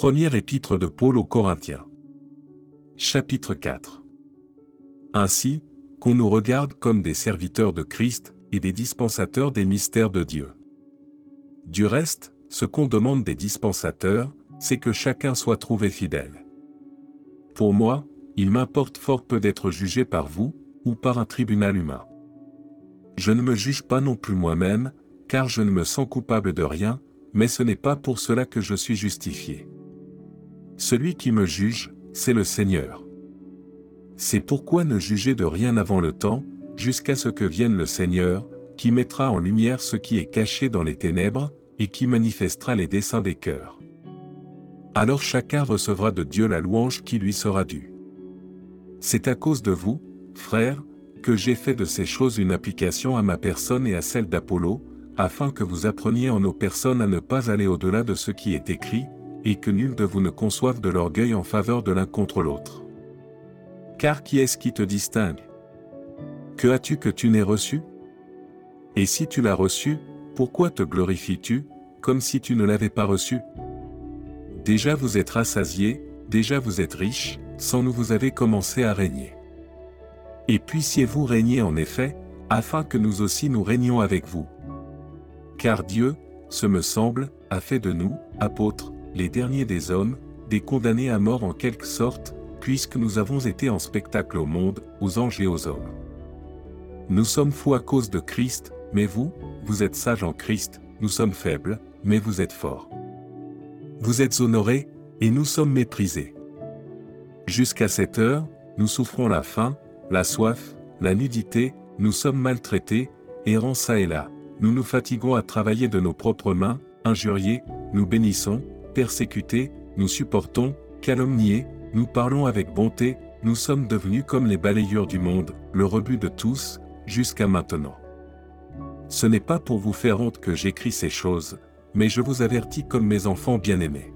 Première épître de Paul aux Corinthiens. Chapitre 4. Ainsi, qu'on nous regarde comme des serviteurs de Christ et des dispensateurs des mystères de Dieu. Du reste, ce qu'on demande des dispensateurs, c'est que chacun soit trouvé fidèle. Pour moi, il m'importe fort peu d'être jugé par vous, ou par un tribunal humain. Je ne me juge pas non plus moi-même, car je ne me sens coupable de rien, mais ce n'est pas pour cela que je suis justifié. Celui qui me juge, c'est le Seigneur. C'est pourquoi ne jugez de rien avant le temps, jusqu'à ce que vienne le Seigneur, qui mettra en lumière ce qui est caché dans les ténèbres, et qui manifestera les desseins des cœurs. Alors chacun recevra de Dieu la louange qui lui sera due. C'est à cause de vous, frères, que j'ai fait de ces choses une application à ma personne et à celle d'Apollo, afin que vous appreniez en nos personnes à ne pas aller au-delà de ce qui est écrit, et que nul de vous ne conçoive de l'orgueil en faveur de l'un contre l'autre. Car qui est-ce qui te distingue? Que as-tu que tu n'aies reçu? Et si tu l'as reçu, pourquoi te glorifies-tu, comme si tu ne l'avais pas reçu? Déjà vous êtes rassasiés, déjà vous êtes riches, sans nous vous avez commencé à régner. Et puissiez-vous régner en effet, afin que nous aussi nous régnions avec vous. Car Dieu, ce me semble, a fait de nous, apôtres, les derniers des hommes, des condamnés à mort en quelque sorte, puisque nous avons été en spectacle au monde, aux anges et aux hommes. Nous sommes fous à cause de Christ, mais vous, vous êtes sages en Christ, nous sommes faibles, mais vous êtes forts. Vous êtes honorés, et nous sommes méprisés. Jusqu'à cette heure, nous souffrons la faim, la soif, la nudité, nous sommes maltraités, errant ça et là, nous nous fatiguons à travailler de nos propres mains, injuriés, nous bénissons, persécutés, nous supportons, calomniés, nous parlons avec bonté, nous sommes devenus comme les balayeurs du monde, le rebut de tous, jusqu'à maintenant. Ce n'est pas pour vous faire honte que j'écris ces choses, mais je vous avertis comme mes enfants bien-aimés.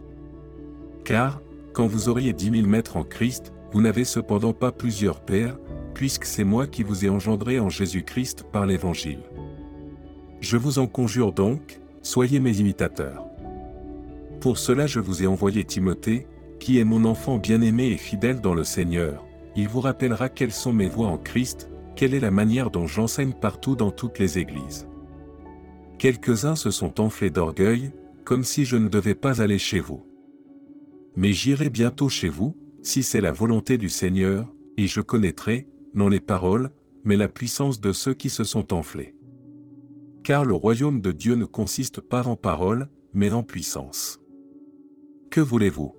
Car, quand vous auriez dix mille maîtres en Christ, vous n'avez cependant pas plusieurs pères, puisque c'est moi qui vous ai engendré en Jésus-Christ par l'Évangile. Je vous en conjure donc, soyez mes imitateurs. Pour cela je vous ai envoyé Timothée, qui est mon enfant bien-aimé et fidèle dans le Seigneur. Il vous rappellera quelles sont mes voies en Christ, quelle est la manière dont j'enseigne partout dans toutes les églises. Quelques-uns se sont enflés d'orgueil, comme si je ne devais pas aller chez vous. Mais j'irai bientôt chez vous, si c'est la volonté du Seigneur, et je connaîtrai, non les paroles, mais la puissance de ceux qui se sont enflés car le royaume de Dieu ne consiste pas en paroles, mais en puissance. Que voulez-vous?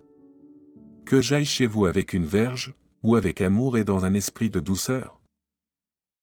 Que j'aille chez vous avec une verge, ou avec amour et dans un esprit de douceur?